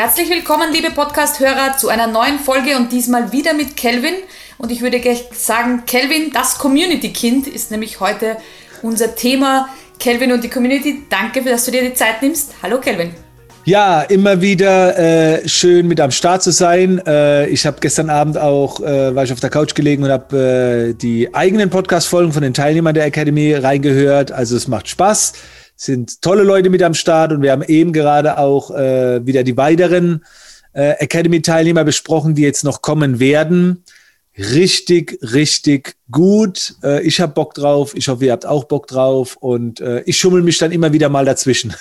Herzlich willkommen, liebe Podcast-Hörer, zu einer neuen Folge und diesmal wieder mit Kelvin. Und ich würde gleich sagen, Kelvin, das Community-Kind, ist nämlich heute unser Thema. Kelvin und die Community, danke, dass du dir die Zeit nimmst. Hallo, Kelvin. Ja, immer wieder äh, schön mit am Start zu sein. Äh, ich habe gestern Abend auch, äh, war ich auf der Couch gelegen und habe äh, die eigenen Podcast-Folgen von den Teilnehmern der Academy reingehört. Also es macht Spaß sind tolle Leute mit am Start und wir haben eben gerade auch äh, wieder die weiteren äh, Academy-Teilnehmer besprochen, die jetzt noch kommen werden. Richtig, richtig gut. Äh, ich habe Bock drauf. Ich hoffe, ihr habt auch Bock drauf. Und äh, ich schummel mich dann immer wieder mal dazwischen.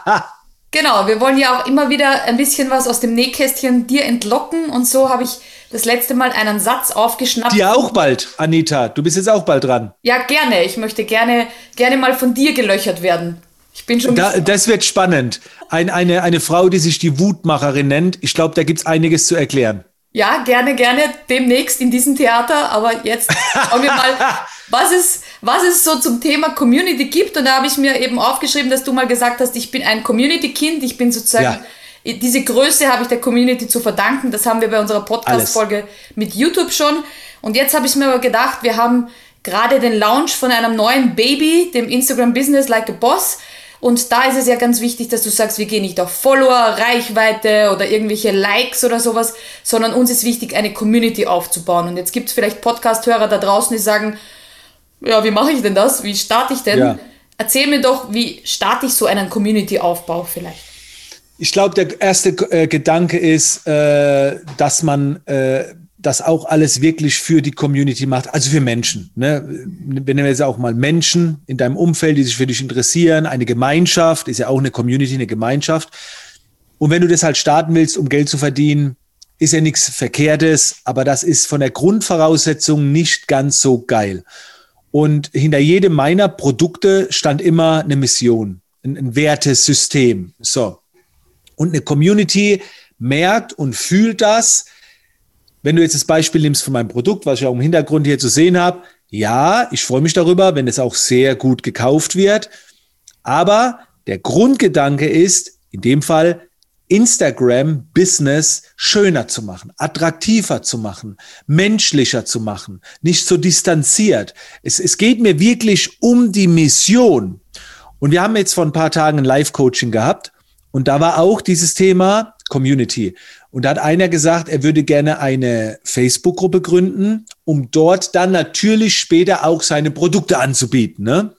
genau, wir wollen ja auch immer wieder ein bisschen was aus dem Nähkästchen dir entlocken. Und so habe ich das letzte Mal einen Satz aufgeschnappt. Dir auch bald, Anita. Du bist jetzt auch bald dran. Ja, gerne. Ich möchte gerne, gerne mal von dir gelöchert werden. Ich bin schon. Da, das wird spannend. Ein, eine, eine Frau, die sich die Wutmacherin nennt. Ich glaube, da gibt es einiges zu erklären. Ja, gerne, gerne demnächst in diesem Theater. Aber jetzt schauen wir mal, was es, was es so zum Thema Community gibt. Und da habe ich mir eben aufgeschrieben, dass du mal gesagt hast, ich bin ein Community-Kind. Ich bin sozusagen. Ja diese Größe habe ich der Community zu verdanken. Das haben wir bei unserer Podcast-Folge mit YouTube schon. Und jetzt habe ich mir aber gedacht, wir haben gerade den Launch von einem neuen Baby, dem Instagram Business Like a Boss. Und da ist es ja ganz wichtig, dass du sagst, wir gehen nicht auf Follower, Reichweite oder irgendwelche Likes oder sowas, sondern uns ist wichtig, eine Community aufzubauen. Und jetzt gibt es vielleicht Podcast-Hörer da draußen, die sagen, ja, wie mache ich denn das? Wie starte ich denn? Ja. Erzähl mir doch, wie starte ich so einen Community-Aufbau vielleicht? Ich glaube, der erste äh, Gedanke ist, äh, dass man äh, das auch alles wirklich für die Community macht, also für Menschen. Ne? Wir nennen jetzt auch mal Menschen in deinem Umfeld, die sich für dich interessieren. Eine Gemeinschaft ist ja auch eine Community, eine Gemeinschaft. Und wenn du das halt starten willst, um Geld zu verdienen, ist ja nichts Verkehrtes, aber das ist von der Grundvoraussetzung nicht ganz so geil. Und hinter jedem meiner Produkte stand immer eine Mission, ein, ein Wertesystem. So. Und eine Community merkt und fühlt das. Wenn du jetzt das Beispiel nimmst von meinem Produkt, was ich auch im Hintergrund hier zu sehen habe, ja, ich freue mich darüber, wenn es auch sehr gut gekauft wird. Aber der Grundgedanke ist, in dem Fall, Instagram Business schöner zu machen, attraktiver zu machen, menschlicher zu machen, nicht so distanziert. Es, es geht mir wirklich um die Mission. Und wir haben jetzt vor ein paar Tagen ein Live-Coaching gehabt und da war auch dieses Thema Community. Und da hat einer gesagt, er würde gerne eine Facebook-Gruppe gründen, um dort dann natürlich später auch seine Produkte anzubieten. Ne?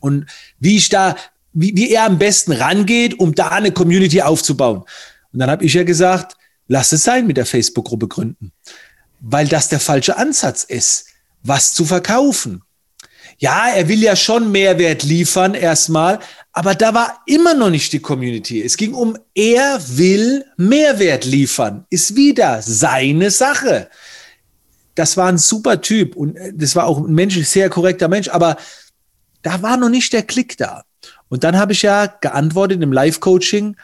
Und wie ich da, wie, wie er am besten rangeht, um da eine Community aufzubauen. Und dann habe ich ja gesagt, lass es sein mit der Facebook-Gruppe gründen. Weil das der falsche Ansatz ist, was zu verkaufen. Ja, er will ja schon Mehrwert liefern erstmal, aber da war immer noch nicht die Community. Es ging um, er will Mehrwert liefern. Ist wieder seine Sache. Das war ein super Typ und äh, das war auch ein menschlich sehr korrekter Mensch, aber da war noch nicht der Klick da. Und dann habe ich ja geantwortet im Live-Coaching,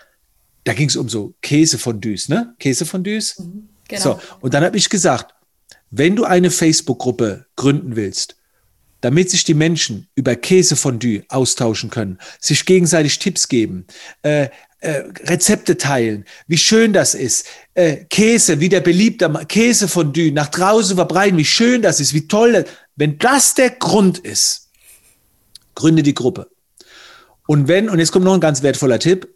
da ging es um so Käsefondues, ne? Käsefondues. Mhm, genau. So, und dann habe ich gesagt, wenn du eine Facebook-Gruppe gründen willst, damit sich die Menschen über Käsefondue austauschen können, sich gegenseitig Tipps geben, äh, äh, Rezepte teilen, wie schön das ist, äh, Käse, wie der beliebte Käsefondue nach draußen verbreiten, wie schön das ist, wie toll das Wenn das der Grund ist, gründe die Gruppe. Und wenn, und jetzt kommt noch ein ganz wertvoller Tipp,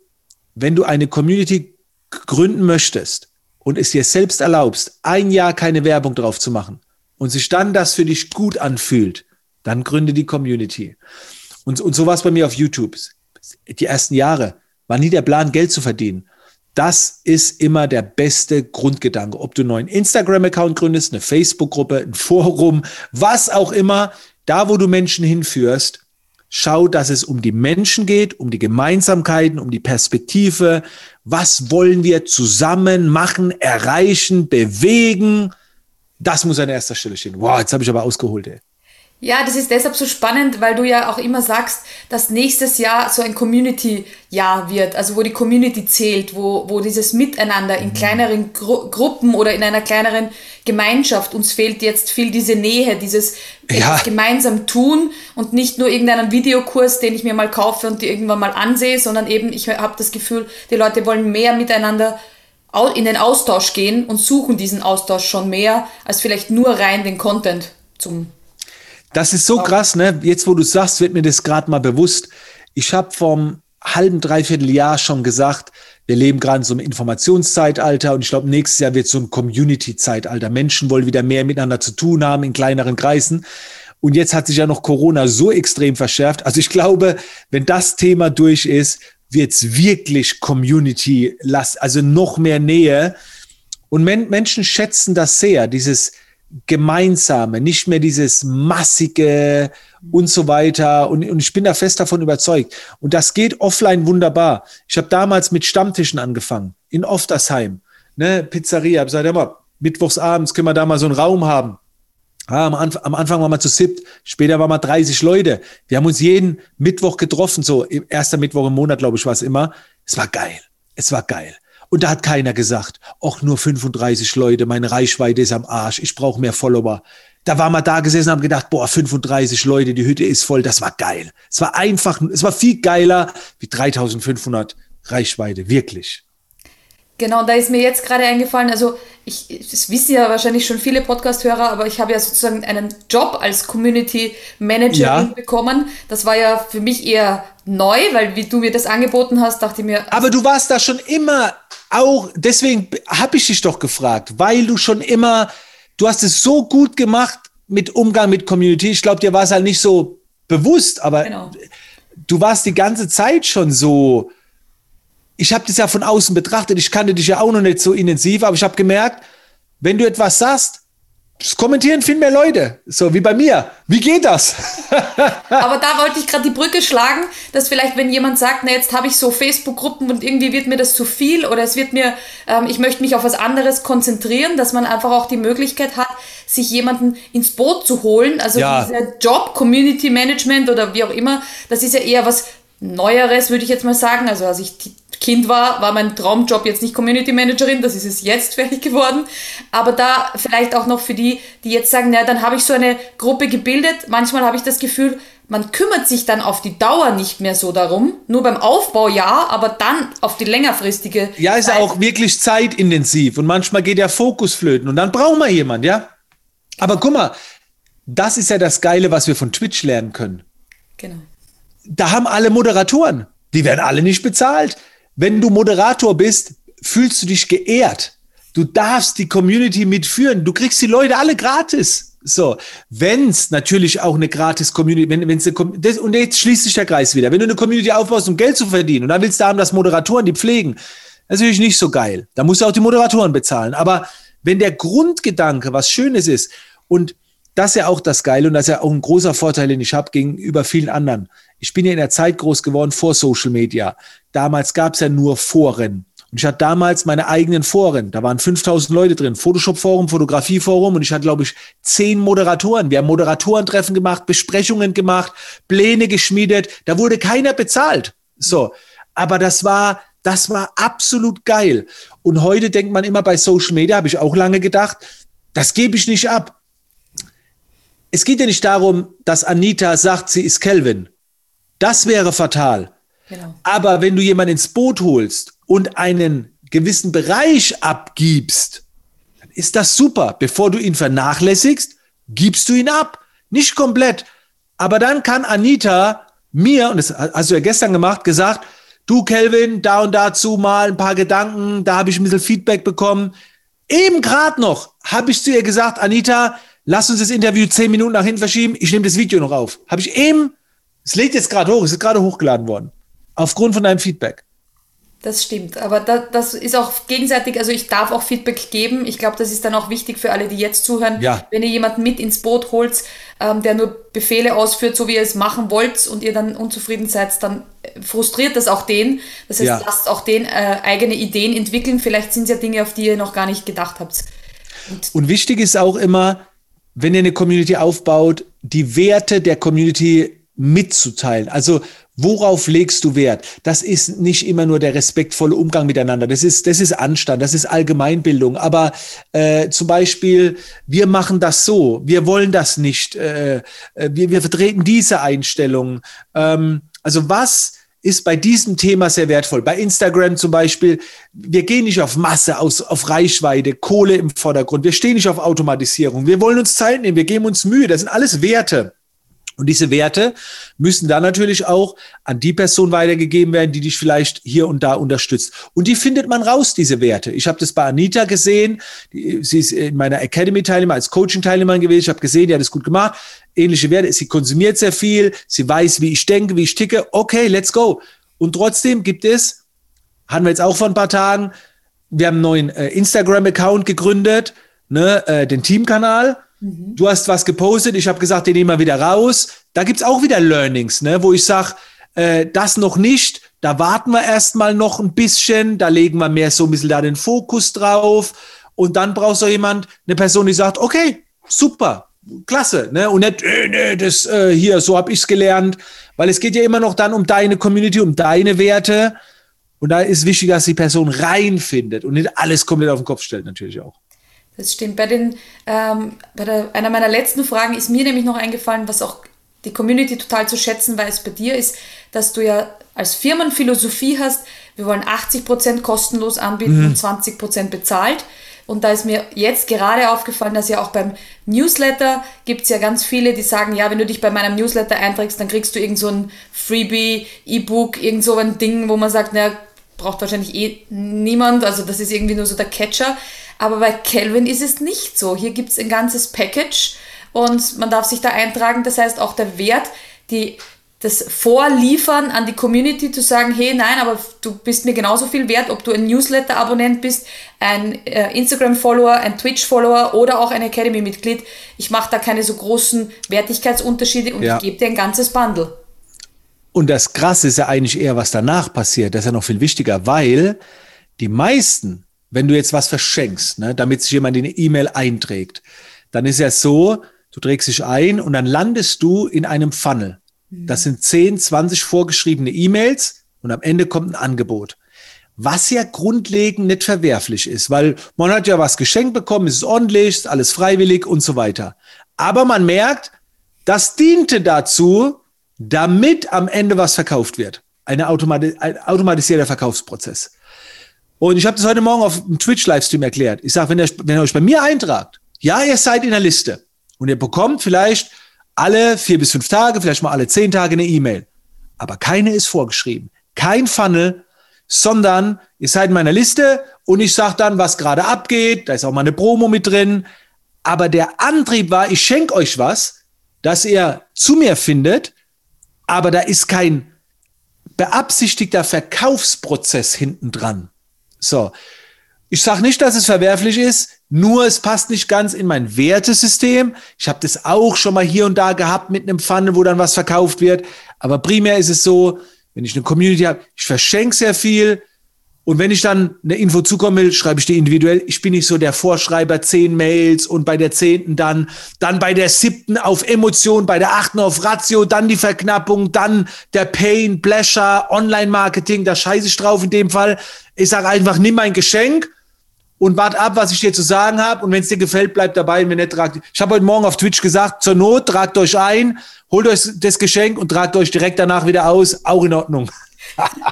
wenn du eine Community gründen möchtest und es dir selbst erlaubst, ein Jahr keine Werbung drauf zu machen und sich dann das für dich gut anfühlt, dann gründe die Community. Und, und so war es bei mir auf YouTube. Die ersten Jahre war nie der Plan, Geld zu verdienen. Das ist immer der beste Grundgedanke. Ob du einen neuen Instagram-Account gründest, eine Facebook-Gruppe, ein Forum, was auch immer, da wo du Menschen hinführst, schau, dass es um die Menschen geht, um die Gemeinsamkeiten, um die Perspektive. Was wollen wir zusammen machen, erreichen, bewegen? Das muss an erster Stelle stehen. Wow, jetzt habe ich aber ausgeholt. Ey. Ja, das ist deshalb so spannend, weil du ja auch immer sagst, dass nächstes Jahr so ein Community-Jahr wird, also wo die Community zählt, wo, wo dieses Miteinander in mhm. kleineren Gru Gruppen oder in einer kleineren Gemeinschaft, uns fehlt jetzt viel diese Nähe, dieses ja. gemeinsam tun und nicht nur irgendeinen Videokurs, den ich mir mal kaufe und die irgendwann mal ansehe, sondern eben, ich habe das Gefühl, die Leute wollen mehr miteinander in den Austausch gehen und suchen diesen Austausch schon mehr, als vielleicht nur rein den Content zum das ist so krass, ne? Jetzt, wo du sagst, wird mir das gerade mal bewusst. Ich habe vom halben, dreiviertel Jahr schon gesagt, wir leben gerade in so einem Informationszeitalter und ich glaube, nächstes Jahr wird so ein Community-Zeitalter. Menschen wollen wieder mehr miteinander zu tun haben in kleineren Kreisen. Und jetzt hat sich ja noch Corona so extrem verschärft. Also ich glaube, wenn das Thema durch ist, wird es wirklich Community, also noch mehr Nähe. Und Men Menschen schätzen das sehr, dieses, Gemeinsame, nicht mehr dieses massige und so weiter. Und, und ich bin da fest davon überzeugt. Und das geht offline wunderbar. Ich habe damals mit Stammtischen angefangen, in Oftersheim, ne, Pizzeria. Ich gesagt, mittwochsabends können wir da mal so einen Raum haben. Ja, am, Anf am Anfang waren wir zu siebt, später waren wir 30 Leute. Wir haben uns jeden Mittwoch getroffen, so erster Mittwoch im Monat, glaube ich, war es immer. Es war geil. Es war geil. Und da hat keiner gesagt, ach, nur 35 Leute, meine Reichweite ist am Arsch, ich brauche mehr Follower. Da war man da gesessen und haben gedacht, boah, 35 Leute, die Hütte ist voll, das war geil. Es war einfach, es war viel geiler wie 3500 Reichweite, wirklich. Genau, da ist mir jetzt gerade eingefallen, also ich, das wissen ja wahrscheinlich schon viele Podcast-Hörer, aber ich habe ja sozusagen einen Job als Community Manager ja. bekommen. Das war ja für mich eher neu, weil wie du mir das angeboten hast, dachte ich mir. Aber du warst da schon immer auch, deswegen habe ich dich doch gefragt, weil du schon immer, du hast es so gut gemacht mit Umgang mit Community. Ich glaube, dir war es halt nicht so bewusst, aber genau. du warst die ganze Zeit schon so. Ich habe das ja von außen betrachtet. Ich kannte dich ja auch noch nicht so intensiv, aber ich habe gemerkt, wenn du etwas sagst, es kommentieren viel mehr Leute, so wie bei mir. Wie geht das? Aber da wollte ich gerade die Brücke schlagen, dass vielleicht, wenn jemand sagt, na jetzt habe ich so Facebook-Gruppen und irgendwie wird mir das zu viel oder es wird mir, ähm, ich möchte mich auf was anderes konzentrieren, dass man einfach auch die Möglichkeit hat, sich jemanden ins Boot zu holen. Also ja. dieser Job, Community Management oder wie auch immer, das ist ja eher was Neueres, würde ich jetzt mal sagen. Also als ich Kind war, war mein Traumjob jetzt nicht Community Managerin, das ist es jetzt fertig geworden. Aber da vielleicht auch noch für die, die jetzt sagen, na, dann habe ich so eine Gruppe gebildet. Manchmal habe ich das Gefühl, man kümmert sich dann auf die Dauer nicht mehr so darum. Nur beim Aufbau ja, aber dann auf die längerfristige. Ja, ist ja auch wirklich zeitintensiv und manchmal geht der Fokus flöten und dann brauchen wir jemand, ja. Aber guck mal, das ist ja das Geile, was wir von Twitch lernen können. Genau. Da haben alle Moderatoren. Die werden alle nicht bezahlt. Wenn du Moderator bist, fühlst du dich geehrt. Du darfst die Community mitführen. Du kriegst die Leute alle gratis. So, wenn's natürlich auch eine gratis Community, wenn wenn's eine, und jetzt schließt sich der Kreis wieder. Wenn du eine Community aufbaust, um Geld zu verdienen, und dann willst du haben, dass Moderatoren die pflegen, das ist natürlich nicht so geil. Da musst du auch die Moderatoren bezahlen. Aber wenn der Grundgedanke was Schönes ist und das ist ja auch das Geile und das ist ja auch ein großer Vorteil, den ich habe gegenüber vielen anderen. Ich bin ja in der Zeit groß geworden vor Social Media. Damals gab es ja nur Foren. Und ich hatte damals meine eigenen Foren. Da waren 5000 Leute drin. Photoshop-Forum, Fotografie-Forum. Und ich hatte, glaube ich, zehn Moderatoren. Wir haben Moderatoren-Treffen gemacht, Besprechungen gemacht, Pläne geschmiedet. Da wurde keiner bezahlt. So. Aber das war, das war absolut geil. Und heute denkt man immer bei Social Media, habe ich auch lange gedacht, das gebe ich nicht ab es geht ja nicht darum, dass Anita sagt, sie ist Kelvin. Das wäre fatal. Genau. Aber wenn du jemanden ins Boot holst und einen gewissen Bereich abgibst, dann ist das super. Bevor du ihn vernachlässigst, gibst du ihn ab. Nicht komplett. Aber dann kann Anita mir, und das hast du ja gestern gemacht, gesagt, du Kelvin, da und dazu mal ein paar Gedanken, da habe ich ein bisschen Feedback bekommen. Eben gerade noch habe ich zu ihr gesagt, Anita, lass uns das Interview zehn Minuten nach hinten verschieben, ich nehme das Video noch auf. Habe ich eben, es lädt jetzt gerade hoch, es ist gerade hochgeladen worden. Aufgrund von deinem Feedback. Das stimmt, aber da, das ist auch gegenseitig, also ich darf auch Feedback geben. Ich glaube, das ist dann auch wichtig für alle, die jetzt zuhören. Ja. Wenn ihr jemanden mit ins Boot holt, ähm, der nur Befehle ausführt, so wie ihr es machen wollt und ihr dann unzufrieden seid, dann frustriert das auch den. Das heißt, ja. lasst auch den äh, eigene Ideen entwickeln. Vielleicht sind es ja Dinge, auf die ihr noch gar nicht gedacht habt. Und, und wichtig ist auch immer, wenn ihr eine Community aufbaut, die Werte der Community mitzuteilen. Also worauf legst du Wert? Das ist nicht immer nur der respektvolle Umgang miteinander. Das ist, das ist Anstand, das ist Allgemeinbildung. Aber äh, zum Beispiel, wir machen das so, wir wollen das nicht, äh, äh wir, wir vertreten diese Einstellung. Ähm, also was ist bei diesem Thema sehr wertvoll. Bei Instagram zum Beispiel, wir gehen nicht auf Masse, aus, auf Reichweite, Kohle im Vordergrund. Wir stehen nicht auf Automatisierung. Wir wollen uns Zeit nehmen, wir geben uns Mühe. Das sind alles Werte. Und diese Werte müssen dann natürlich auch an die Person weitergegeben werden, die dich vielleicht hier und da unterstützt. Und die findet man raus, diese Werte. Ich habe das bei Anita gesehen. Sie ist in meiner Academy-Teilnehmer als Coaching-Teilnehmerin gewesen. Ich habe gesehen, die hat es gut gemacht. Ähnliche Werte. Sie konsumiert sehr viel. Sie weiß, wie ich denke, wie ich ticke. Okay, let's go. Und trotzdem gibt es, hatten wir jetzt auch vor ein paar Tagen, wir haben einen neuen äh, Instagram-Account gegründet, ne, äh, den Teamkanal. Mhm. Du hast was gepostet, ich habe gesagt, den nehmen wir wieder raus. Da gibt's auch wieder Learnings, ne, wo ich sage, äh, das noch nicht, da warten wir erstmal noch ein bisschen, da legen wir mehr so ein bisschen da den Fokus drauf. Und dann brauchst du jemand, eine Person, die sagt, okay, super, klasse, ne? Und nicht, äh, nee, das äh, hier, so habe ich's gelernt. Weil es geht ja immer noch dann um deine Community, um deine Werte. Und da ist wichtig, dass die Person reinfindet und nicht alles komplett auf den Kopf stellt, natürlich auch. Das stimmt. Bei, den, ähm, bei der, einer meiner letzten Fragen ist mir nämlich noch eingefallen, was auch die Community total zu schätzen weiß bei dir, ist, dass du ja als Firmenphilosophie hast, wir wollen 80% kostenlos anbieten mhm. und 20% bezahlt. Und da ist mir jetzt gerade aufgefallen, dass ja auch beim Newsletter gibt es ja ganz viele, die sagen, ja, wenn du dich bei meinem Newsletter einträgst, dann kriegst du irgend so ein Freebie, E-Book, irgend so ein Ding, wo man sagt, naja, braucht wahrscheinlich eh niemand, also das ist irgendwie nur so der Catcher. Aber bei Kelvin ist es nicht so. Hier gibt es ein ganzes Package und man darf sich da eintragen. Das heißt, auch der Wert, die, das Vorliefern an die Community zu sagen, hey, nein, aber du bist mir genauso viel wert, ob du ein Newsletter-Abonnent bist, ein äh, Instagram-Follower, ein Twitch-Follower oder auch ein Academy-Mitglied. Ich mache da keine so großen Wertigkeitsunterschiede und ja. ich gebe dir ein ganzes Bundle. Und das Krasse ist ja eigentlich eher, was danach passiert. Das ist ja noch viel wichtiger, weil die meisten, wenn du jetzt was verschenkst, ne, damit sich jemand in eine E-Mail einträgt, dann ist ja so, du trägst dich ein und dann landest du in einem Funnel. Mhm. Das sind 10, 20 vorgeschriebene E-Mails und am Ende kommt ein Angebot. Was ja grundlegend nicht verwerflich ist, weil man hat ja was geschenkt bekommen, es ist ordentlich, ist alles freiwillig und so weiter. Aber man merkt, das diente dazu, damit am Ende was verkauft wird. Eine automati ein automatisierter Verkaufsprozess. Und ich habe das heute Morgen auf dem Twitch-Livestream erklärt. Ich sage, wenn, ihr, wenn euch bei mir eintragt, ja, ihr seid in der Liste und ihr bekommt vielleicht alle vier bis fünf Tage, vielleicht mal alle zehn Tage eine E-Mail. Aber keine ist vorgeschrieben. Kein Funnel, sondern ihr seid in meiner Liste und ich sage dann, was gerade abgeht. Da ist auch mal eine Promo mit drin. Aber der Antrieb war, ich schenke euch was, dass ihr zu mir findet aber da ist kein beabsichtigter Verkaufsprozess hinten dran. So. Ich sage nicht, dass es verwerflich ist, nur es passt nicht ganz in mein Wertesystem. Ich habe das auch schon mal hier und da gehabt mit einem Pfanne, wo dann was verkauft wird. Aber primär ist es so, wenn ich eine Community habe, ich verschenke sehr viel, und wenn ich dann eine Info zukommen will, schreibe ich die individuell. Ich bin nicht so der Vorschreiber, zehn Mails und bei der zehnten dann, dann bei der siebten auf Emotion, bei der achten auf Ratio, dann die Verknappung, dann der Pain, Pleasure, Online-Marketing, da scheiße ich drauf in dem Fall. Ich sage einfach, nimm mein Geschenk und wart ab, was ich dir zu sagen habe. Und wenn es dir gefällt, bleib dabei. Wenn nicht, tragt. Ich habe heute Morgen auf Twitch gesagt, zur Not tragt euch ein, holt euch das Geschenk und tragt euch direkt danach wieder aus. Auch in Ordnung.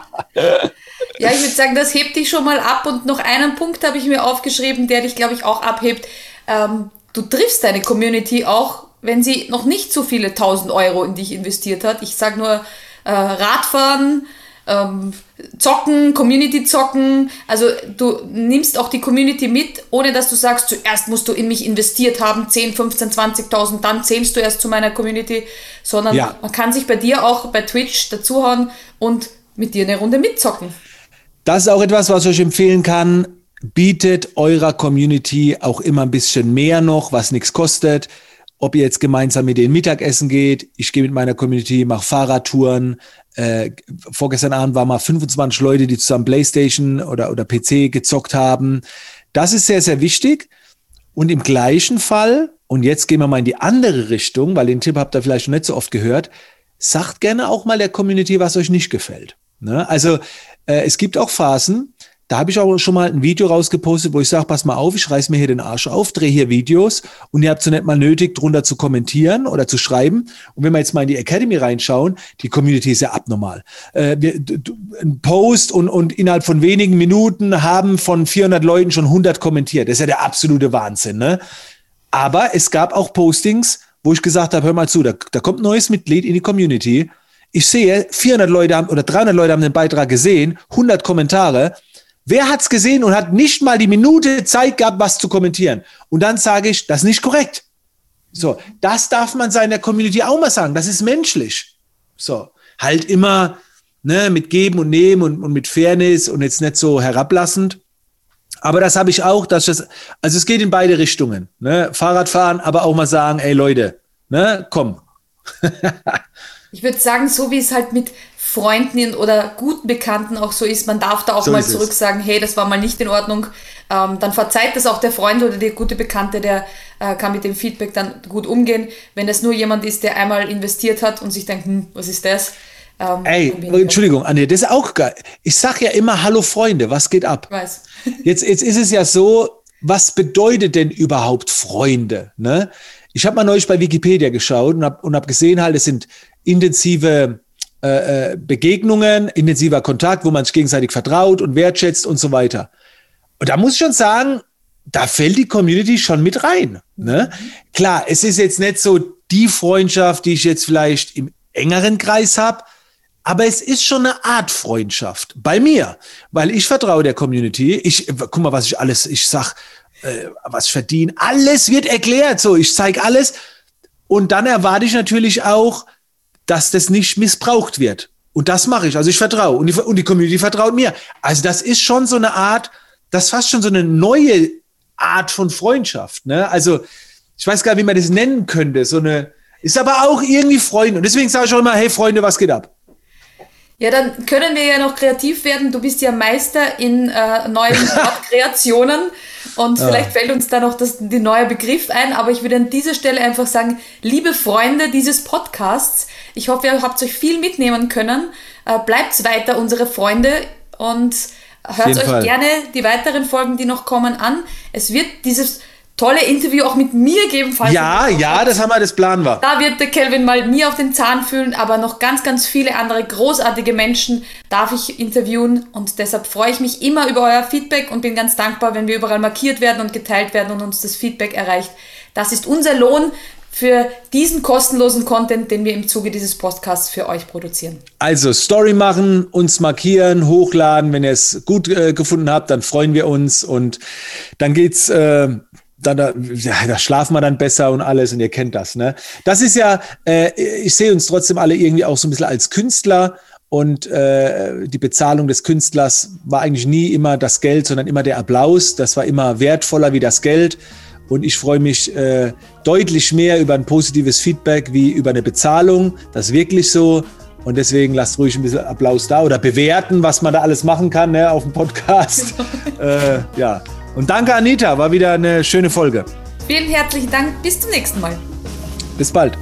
Ja, ich würde sagen, das hebt dich schon mal ab. Und noch einen Punkt habe ich mir aufgeschrieben, der dich, glaube ich, auch abhebt. Ähm, du triffst deine Community auch, wenn sie noch nicht so viele tausend Euro in dich investiert hat. Ich sage nur äh, Radfahren, ähm, Zocken, Community zocken. Also du nimmst auch die Community mit, ohne dass du sagst, zuerst musst du in mich investiert haben, 10, 15, 20.000, dann zählst du erst zu meiner Community, sondern ja. man kann sich bei dir auch bei Twitch dazuhauen und mit dir eine Runde mitzocken. Das ist auch etwas, was ich euch empfehlen kann. Bietet eurer Community auch immer ein bisschen mehr noch, was nichts kostet. Ob ihr jetzt gemeinsam mit denen Mittagessen geht, ich gehe mit meiner Community, mache Fahrradtouren. Äh, vorgestern Abend waren mal 25 Leute, die zusammen Playstation oder, oder PC gezockt haben. Das ist sehr, sehr wichtig. Und im gleichen Fall Und jetzt gehen wir mal in die andere Richtung, weil den Tipp habt ihr vielleicht schon nicht so oft gehört. Sagt gerne auch mal der Community, was euch nicht gefällt. Ne? Also äh, es gibt auch Phasen, da habe ich auch schon mal ein Video rausgepostet, wo ich sage, pass mal auf, ich reiß mir hier den Arsch auf, drehe hier Videos und ihr habt so nicht mal nötig, drunter zu kommentieren oder zu schreiben. Und wenn wir jetzt mal in die Academy reinschauen, die Community ist ja abnormal. Äh, wir, ein Post und, und innerhalb von wenigen Minuten haben von 400 Leuten schon 100 kommentiert. Das ist ja der absolute Wahnsinn. Ne? Aber es gab auch Postings, wo ich gesagt habe, hör mal zu, da, da kommt ein neues Mitglied in die Community. Ich sehe, 400 Leute haben oder 300 Leute haben den Beitrag gesehen, 100 Kommentare Wer hat's gesehen und hat nicht mal die Minute Zeit gehabt, was zu kommentieren? Und dann sage ich, das ist nicht korrekt. So, das darf man seiner Community auch mal sagen. Das ist menschlich. So, halt immer ne, mit Geben und Nehmen und, und mit Fairness und jetzt nicht so herablassend. Aber das habe ich auch, dass das, also es geht in beide Richtungen. Ne? Fahrradfahren, aber auch mal sagen, ey Leute, ne, komm. ich würde sagen, so wie es halt mit Freunden oder guten Bekannten auch so ist, man darf da auch so mal zurück es. sagen, hey, das war mal nicht in Ordnung. Ähm, dann verzeiht das auch der Freund oder der gute Bekannte, der äh, kann mit dem Feedback dann gut umgehen. Wenn es nur jemand ist, der einmal investiert hat und sich denkt, hm, was ist das? Ähm, Ey, Entschuldigung, Anja, das ist auch geil. Ich sag ja immer, hallo Freunde, was geht ab? Ich weiß. jetzt, jetzt ist es ja so, was bedeutet denn überhaupt Freunde? Ne? Ich habe mal neulich bei Wikipedia geschaut und habe und hab gesehen, halt, es sind intensive äh, äh, Begegnungen, intensiver Kontakt, wo man sich gegenseitig vertraut und wertschätzt und so weiter. Und da muss ich schon sagen, da fällt die Community schon mit rein. Ne? Klar, es ist jetzt nicht so die Freundschaft, die ich jetzt vielleicht im engeren Kreis habe, aber es ist schon eine Art Freundschaft bei mir, weil ich vertraue der Community. Ich guck mal, was ich alles, ich sag, äh, was ich verdiene, alles wird erklärt. So, ich zeige alles und dann erwarte ich natürlich auch, dass das nicht missbraucht wird. Und das mache ich. Also ich vertraue. Und die, und die Community vertraut mir. Also das ist schon so eine Art, das ist fast schon so eine neue Art von Freundschaft. Ne? Also ich weiß gar nicht, wie man das nennen könnte. So eine, ist aber auch irgendwie Freunde. Und deswegen sage ich auch immer, hey Freunde, was geht ab? Ja, dann können wir ja noch kreativ werden. Du bist ja Meister in äh, neuen Wortkreationen und ja. vielleicht fällt uns da noch das, der neue Begriff ein. Aber ich würde an dieser Stelle einfach sagen, liebe Freunde dieses Podcasts, ich hoffe, ihr habt euch viel mitnehmen können. Äh, bleibt weiter unsere Freunde und hört euch Fall. gerne die weiteren Folgen, die noch kommen, an. Es wird dieses tolle Interview auch mit mir geben, falls Ja, ja, das haben wir, das planen wir. Da wird der Kelvin mal mir auf den Zahn fühlen, aber noch ganz, ganz viele andere großartige Menschen darf ich interviewen und deshalb freue ich mich immer über euer Feedback und bin ganz dankbar, wenn wir überall markiert werden und geteilt werden und uns das Feedback erreicht. Das ist unser Lohn für diesen kostenlosen Content, den wir im Zuge dieses Podcasts für euch produzieren. Also Story machen, uns markieren, hochladen. Wenn ihr es gut äh, gefunden habt, dann freuen wir uns und dann geht's. Äh, dann, da, da schlafen wir dann besser und alles und ihr kennt das. Ne? Das ist ja, äh, ich sehe uns trotzdem alle irgendwie auch so ein bisschen als Künstler und äh, die Bezahlung des Künstlers war eigentlich nie immer das Geld, sondern immer der Applaus. Das war immer wertvoller wie das Geld. Und ich freue mich äh, deutlich mehr über ein positives Feedback wie über eine Bezahlung. Das ist wirklich so. Und deswegen lasst ruhig ein bisschen Applaus da oder bewerten, was man da alles machen kann ne, auf dem Podcast. äh, ja. Und danke, Anita. War wieder eine schöne Folge. Vielen herzlichen Dank. Bis zum nächsten Mal. Bis bald.